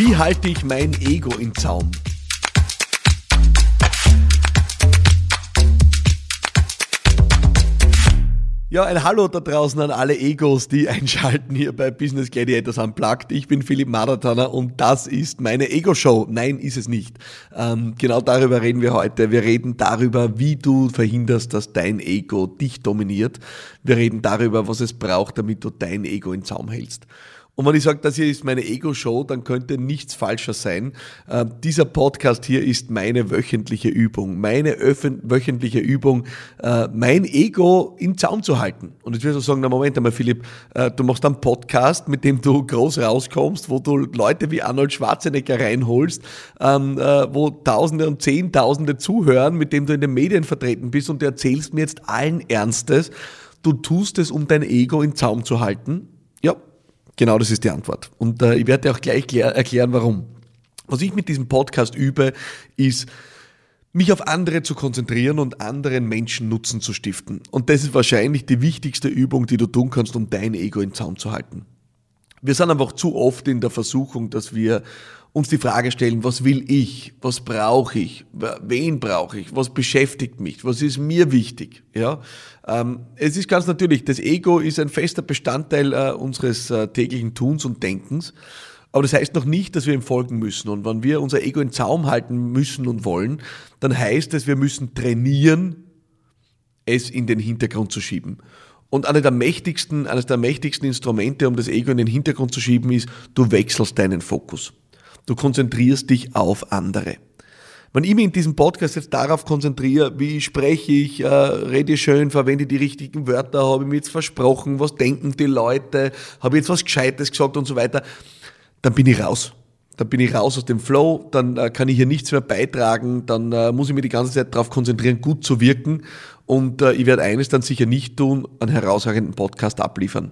Wie halte ich mein Ego in Zaum? Ja, ein Hallo da draußen an alle Egos, die einschalten hier bei Business Gladiators Unplugged. Ich bin Philipp Marathoner und das ist meine Ego-Show. Nein, ist es nicht. Ähm, genau darüber reden wir heute. Wir reden darüber, wie du verhinderst, dass dein Ego dich dominiert. Wir reden darüber, was es braucht, damit du dein Ego in Zaum hältst. Und wenn ich sage, das hier ist meine Ego-Show, dann könnte nichts falscher sein. Äh, dieser Podcast hier ist meine wöchentliche Übung, meine wöchentliche Übung, äh, mein Ego im Zaum zu halten. Und jetzt wirst du sagen, na Moment einmal Philipp, äh, du machst einen Podcast, mit dem du groß rauskommst, wo du Leute wie Arnold Schwarzenegger reinholst, ähm, äh, wo Tausende und Zehntausende zuhören, mit dem du in den Medien vertreten bist und du erzählst mir jetzt allen Ernstes, du tust es, um dein Ego in Zaum zu halten. Genau, das ist die Antwort. Und äh, ich werde dir auch gleich erklären, warum. Was ich mit diesem Podcast übe, ist, mich auf andere zu konzentrieren und anderen Menschen Nutzen zu stiften. Und das ist wahrscheinlich die wichtigste Übung, die du tun kannst, um dein Ego in Zaum zu halten. Wir sind einfach zu oft in der Versuchung, dass wir uns die Frage stellen, was will ich, was brauche ich, wen brauche ich, was beschäftigt mich, was ist mir wichtig. Ja, ähm, es ist ganz natürlich, das Ego ist ein fester Bestandteil äh, unseres äh, täglichen Tuns und Denkens. Aber das heißt noch nicht, dass wir ihm folgen müssen. Und wenn wir unser Ego in Zaum halten müssen und wollen, dann heißt es, wir müssen trainieren, es in den Hintergrund zu schieben. Und eine der mächtigsten, eines der mächtigsten Instrumente, um das Ego in den Hintergrund zu schieben, ist, du wechselst deinen Fokus. Du konzentrierst dich auf andere. Wenn ich mich in diesem Podcast jetzt darauf konzentriere, wie spreche ich, äh, rede schön, verwende die richtigen Wörter, habe ich mir jetzt versprochen, was denken die Leute, habe ich jetzt was Gescheites gesagt und so weiter, dann bin ich raus. Dann bin ich raus aus dem Flow, dann äh, kann ich hier nichts mehr beitragen, dann äh, muss ich mich die ganze Zeit darauf konzentrieren, gut zu wirken und äh, ich werde eines dann sicher nicht tun, einen herausragenden Podcast abliefern.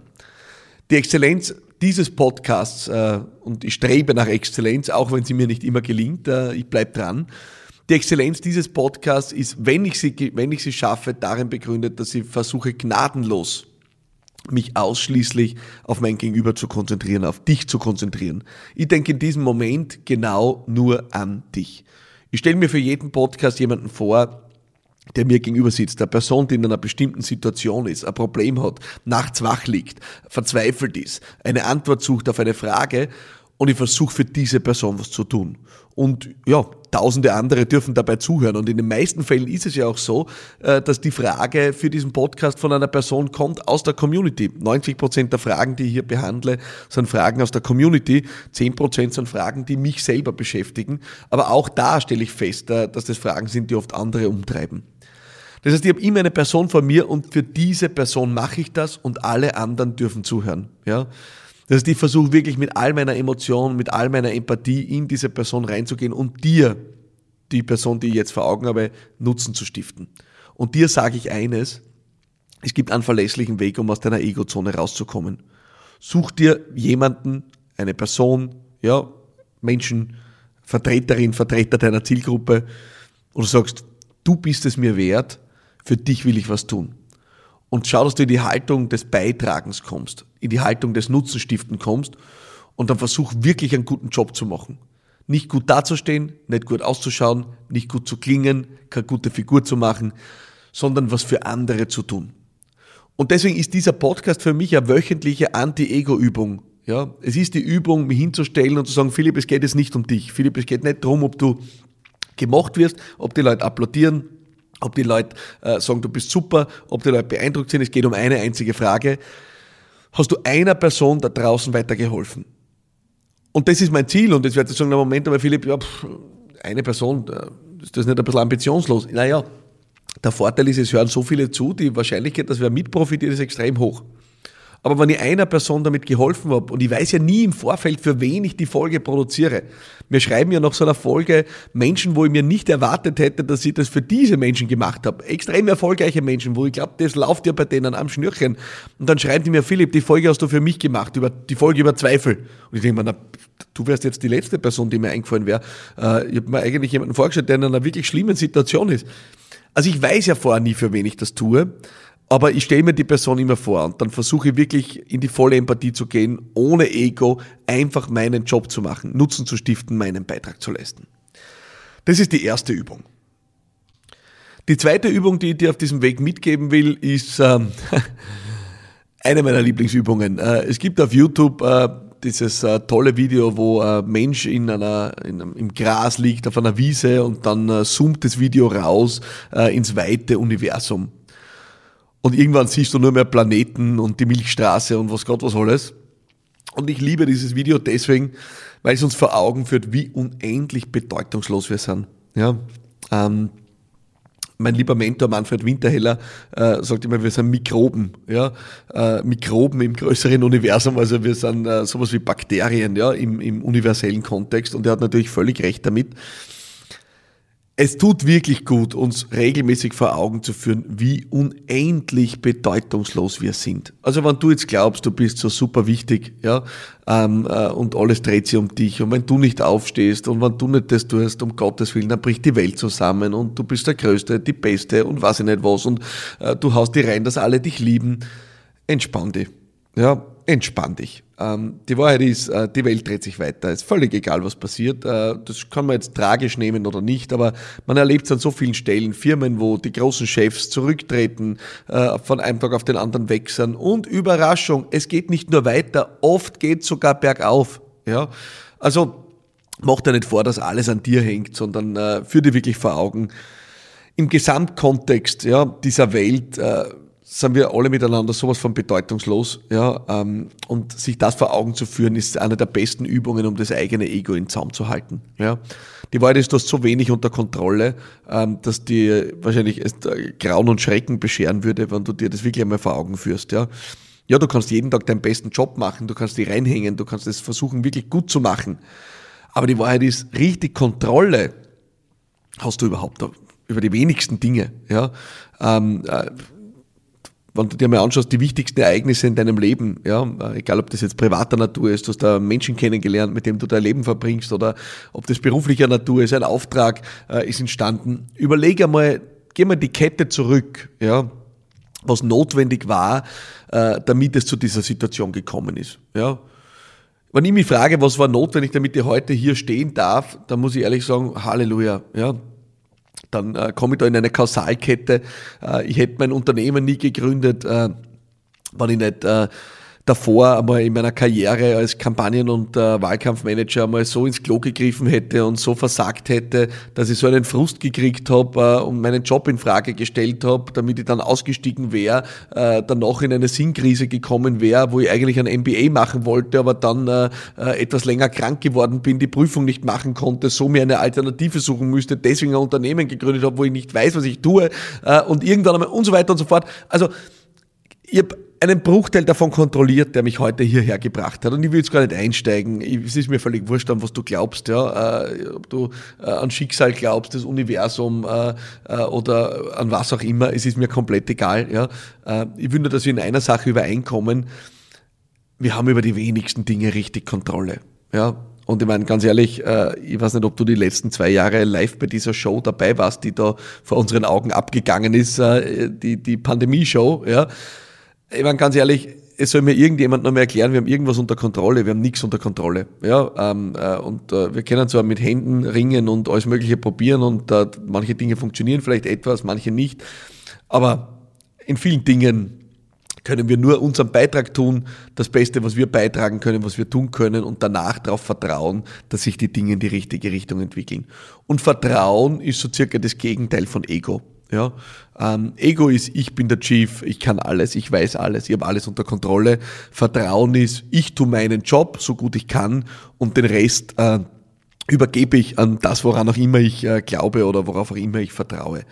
Die Exzellenz dieses Podcasts, äh, und ich strebe nach Exzellenz, auch wenn sie mir nicht immer gelingt, äh, ich bleibe dran. Die Exzellenz dieses Podcasts ist, wenn ich, sie, wenn ich sie schaffe, darin begründet, dass ich versuche gnadenlos mich ausschließlich auf mein Gegenüber zu konzentrieren, auf dich zu konzentrieren. Ich denke in diesem Moment genau nur an dich. Ich stelle mir für jeden Podcast jemanden vor, der mir gegenüber sitzt, der Person, die in einer bestimmten Situation ist, ein Problem hat, nachts wach liegt, verzweifelt ist, eine Antwort sucht auf eine Frage und ich versuche für diese Person was zu tun. Und ja, tausende andere dürfen dabei zuhören. Und in den meisten Fällen ist es ja auch so, äh, dass die Frage für diesen Podcast von einer Person kommt aus der Community. 90 Prozent der Fragen, die ich hier behandle, sind Fragen aus der Community. 10 Prozent sind Fragen, die mich selber beschäftigen. Aber auch da stelle ich fest, äh, dass das Fragen sind, die oft andere umtreiben. Das heißt, ich habe immer eine Person vor mir und für diese Person mache ich das und alle anderen dürfen zuhören. Ja? Das heißt, ich versuche wirklich mit all meiner Emotion, mit all meiner Empathie in diese Person reinzugehen und dir, die Person, die ich jetzt vor Augen habe, Nutzen zu stiften. Und dir sage ich eines, es gibt einen verlässlichen Weg, um aus deiner Ego-Zone rauszukommen. Such dir jemanden, eine Person, ja, Menschen, Vertreterin, Vertreter deiner Zielgruppe, und du sagst, du bist es mir wert, für dich will ich was tun. Und schau, dass du in die Haltung des Beitragens kommst, in die Haltung des Nutzenstiften kommst und dann versuch wirklich einen guten Job zu machen. Nicht gut dazustehen, nicht gut auszuschauen, nicht gut zu klingen, keine gute Figur zu machen, sondern was für andere zu tun. Und deswegen ist dieser Podcast für mich eine wöchentliche Anti-Ego-Übung. Ja, es ist die Übung, mich hinzustellen und zu sagen, Philipp, es geht jetzt nicht um dich. Philipp, es geht nicht darum, ob du gemocht wirst, ob die Leute applaudieren, ob die Leute äh, sagen, du bist super, ob die Leute beeindruckt sind. Es geht um eine einzige Frage. Hast du einer Person da draußen weitergeholfen? Und das ist mein Ziel. Und jetzt werde ich sagen, na Moment, aber Philipp, ja, pff, eine Person, äh, ist das nicht ein bisschen ambitionslos? Naja, der Vorteil ist, es hören so viele zu, die Wahrscheinlichkeit, dass wer mitprofitiert, ist extrem hoch. Aber wenn ich einer Person damit geholfen habe, und ich weiß ja nie im Vorfeld, für wen ich die Folge produziere. Wir schreiben ja nach so einer Folge Menschen, wo ich mir nicht erwartet hätte, dass ich das für diese Menschen gemacht habe. Extrem erfolgreiche Menschen, wo ich glaube, das läuft ja bei denen am Schnürchen. Und dann schreiben die mir, Philipp, die Folge hast du für mich gemacht, über die Folge über Zweifel. Und ich denke mir, na, du wärst jetzt die letzte Person, die mir eingefallen wäre. Äh, ich habe mir eigentlich jemanden vorgestellt, der in einer wirklich schlimmen Situation ist. Also ich weiß ja vorher nie, für wen ich das tue. Aber ich stelle mir die Person immer vor und dann versuche ich wirklich in die volle Empathie zu gehen, ohne Ego, einfach meinen Job zu machen, Nutzen zu stiften, meinen Beitrag zu leisten. Das ist die erste Übung. Die zweite Übung, die ich dir auf diesem Weg mitgeben will, ist ähm, eine meiner Lieblingsübungen. Äh, es gibt auf YouTube äh, dieses äh, tolle Video, wo ein Mensch in einer, in, im Gras liegt auf einer Wiese und dann äh, zoomt das Video raus äh, ins weite Universum. Und irgendwann siehst du nur mehr Planeten und die Milchstraße und was Gott was alles. Und ich liebe dieses Video deswegen, weil es uns vor Augen führt, wie unendlich bedeutungslos wir sind. Ja, ähm, mein lieber Mentor Manfred Winterheller äh, sagt immer, wir sind Mikroben, ja, äh, Mikroben im größeren Universum, also wir sind äh, sowas wie Bakterien, ja, im, im universellen Kontext und er hat natürlich völlig recht damit es tut wirklich gut, uns regelmäßig vor Augen zu führen, wie unendlich bedeutungslos wir sind. Also wenn du jetzt glaubst, du bist so super wichtig, ja, ähm, äh, und alles dreht sich um dich, und wenn du nicht aufstehst und wenn du nicht das tust, um Gottes Willen, dann bricht die Welt zusammen und du bist der Größte, die Beste und weiß ich nicht was und äh, du haust dir rein, dass alle dich lieben, entspann dich. Ja, entspann dich. Ähm, die Wahrheit ist, äh, die Welt dreht sich weiter. Ist völlig egal, was passiert. Äh, das kann man jetzt tragisch nehmen oder nicht, aber man erlebt es an so vielen Stellen. Firmen, wo die großen Chefs zurücktreten, äh, von einem Tag auf den anderen wechseln. Und Überraschung, es geht nicht nur weiter, oft geht sogar bergauf. Ja? Also mach dir nicht vor, dass alles an dir hängt, sondern äh, führ dir wirklich vor Augen, im Gesamtkontext ja, dieser Welt äh, sind wir alle miteinander sowas von bedeutungslos, ja, ähm, und sich das vor Augen zu führen, ist eine der besten Übungen, um das eigene Ego in Zaum zu halten, ja. Die Wahrheit ist, du hast so wenig unter Kontrolle, ähm, dass dir wahrscheinlich es Grauen und Schrecken bescheren würde, wenn du dir das wirklich einmal vor Augen führst, ja. Ja, du kannst jeden Tag deinen besten Job machen, du kannst dich reinhängen, du kannst es versuchen, wirklich gut zu machen. Aber die Wahrheit ist, richtig Kontrolle hast du überhaupt über die wenigsten Dinge, ja. Ähm, äh, wenn du dir mal anschaust, die wichtigsten Ereignisse in deinem Leben, ja, egal ob das jetzt privater Natur ist, du hast da Menschen kennengelernt, mit dem du dein Leben verbringst, oder ob das beruflicher Natur ist, ein Auftrag äh, ist entstanden. Überlege einmal, geh mal die Kette zurück, ja, was notwendig war, äh, damit es zu dieser Situation gekommen ist, ja. Wenn ich mich frage, was war notwendig, damit ich heute hier stehen darf, dann muss ich ehrlich sagen, Halleluja, ja dann äh, komme ich da in eine Kausalkette. Äh, ich hätte mein Unternehmen nie gegründet, äh, wenn ich nicht äh, davor einmal in meiner Karriere als Kampagnen- und äh, Wahlkampfmanager einmal so ins Klo gegriffen hätte und so versagt hätte, dass ich so einen Frust gekriegt habe äh, und meinen Job in Frage gestellt habe, damit ich dann ausgestiegen wäre, äh, dann noch in eine Sinnkrise gekommen wäre, wo ich eigentlich ein MBA machen wollte, aber dann äh, äh, etwas länger krank geworden bin, die Prüfung nicht machen konnte, so mir eine Alternative suchen müsste, deswegen ein Unternehmen gegründet habe, wo ich nicht weiß, was ich tue äh, und irgendwann einmal und so weiter und so fort. Also ich habe einen Bruchteil davon kontrolliert, der mich heute hierher gebracht hat. Und ich will jetzt gar nicht einsteigen. Es ist mir völlig wurscht, an was du glaubst, ja. Äh, ob du äh, an Schicksal glaubst, das Universum äh, äh oder an was auch immer. Es ist mir komplett egal, ja. Äh, ich nur, dass wir in einer Sache übereinkommen. Wir haben über die wenigsten Dinge richtig Kontrolle, ja. Und ich meine, ganz ehrlich, äh, ich weiß nicht, ob du die letzten zwei Jahre live bei dieser Show dabei warst, die da vor unseren Augen abgegangen ist, die, die Pandemie-Show, ja ich meine, ganz ehrlich, es soll mir irgendjemand noch mal erklären, wir haben irgendwas unter Kontrolle, wir haben nichts unter Kontrolle. Ja, ähm, äh, und äh, wir können zwar mit Händen ringen und alles Mögliche probieren und äh, manche Dinge funktionieren vielleicht etwas, manche nicht, aber in vielen Dingen können wir nur unseren Beitrag tun, das Beste, was wir beitragen können, was wir tun können und danach darauf vertrauen, dass sich die Dinge in die richtige Richtung entwickeln. Und Vertrauen ist so circa das Gegenteil von Ego. Ja, ähm, Ego ist, ich bin der Chief, ich kann alles, ich weiß alles, ich habe alles unter Kontrolle. Vertrauen ist, ich tue meinen Job so gut ich kann und den Rest äh, übergebe ich an das, woran auch immer ich äh, glaube oder worauf auch immer ich vertraue.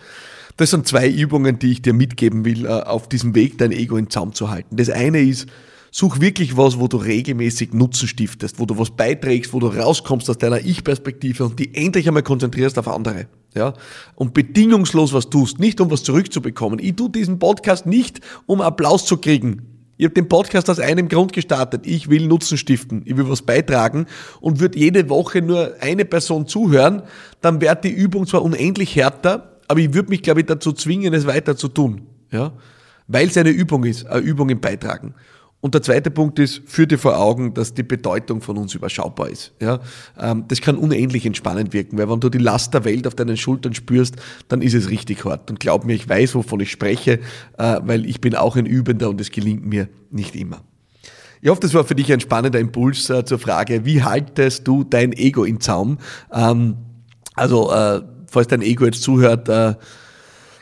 Das sind zwei Übungen, die ich dir mitgeben will, äh, auf diesem Weg dein Ego in Zaum zu halten. Das eine ist, Such wirklich was, wo du regelmäßig Nutzen stiftest, wo du was beiträgst, wo du rauskommst aus deiner Ich-Perspektive und die endlich einmal konzentrierst auf andere. Ja? Und bedingungslos was tust, nicht um was zurückzubekommen. Ich tue diesen Podcast nicht, um Applaus zu kriegen. Ich habe den Podcast aus einem Grund gestartet. Ich will Nutzen stiften. Ich will was beitragen und würde jede Woche nur eine Person zuhören, dann wäre die Übung zwar unendlich härter, aber ich würde mich, glaube ich, dazu zwingen, es weiter zu tun. Ja? weil es eine Übung ist, eine Übung im Beitragen. Und der zweite Punkt ist, führ dir vor Augen, dass die Bedeutung von uns überschaubar ist. Ja, ähm, das kann unendlich entspannend wirken, weil wenn du die Last der Welt auf deinen Schultern spürst, dann ist es richtig hart. Und glaub mir, ich weiß, wovon ich spreche, äh, weil ich bin auch ein Übender und es gelingt mir nicht immer. Ich hoffe, das war für dich ein spannender Impuls äh, zur Frage, wie haltest du dein Ego in Zaum? Ähm, also, äh, falls dein Ego jetzt zuhört,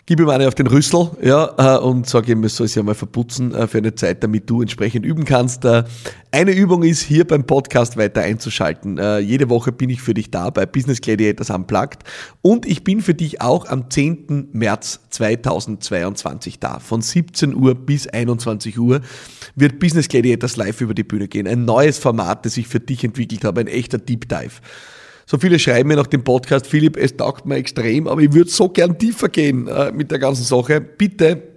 gib ihm eine auf den Rüssel ja, äh, und sag ihm, es soll sich einmal verputzen äh, für eine Zeit, damit du entsprechend üben kannst. Äh, eine Übung ist, hier beim Podcast weiter einzuschalten. Jede Woche bin ich für dich da bei Business Gladiators Unplugged und ich bin für dich auch am 10. März 2022 da. Von 17 Uhr bis 21 Uhr wird Business Gladiators live über die Bühne gehen. Ein neues Format, das ich für dich entwickelt habe, ein echter Deep Dive. So viele schreiben mir nach dem Podcast, Philipp, es taugt mir extrem, aber ich würde so gern tiefer gehen äh, mit der ganzen Sache. Bitte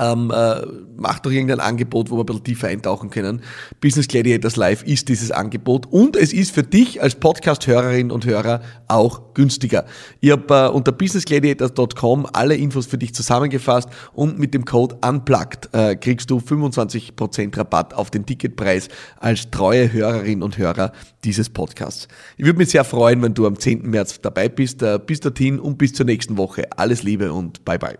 ähm, äh, macht doch irgendein Angebot, wo wir ein bisschen tiefer eintauchen können. Business Gladiators Live ist dieses Angebot und es ist für dich als Podcast-Hörerin und Hörer auch günstiger. Ich habe äh, unter businessgladiators.com alle Infos für dich zusammengefasst und mit dem Code UNPLUGGED äh, kriegst du 25% Rabatt auf den Ticketpreis als treue Hörerin und Hörer dieses Podcasts. Ich würde mich sehr freuen, wenn du am 10. März dabei bist. Äh, bis dorthin und bis zur nächsten Woche. Alles Liebe und bye bye.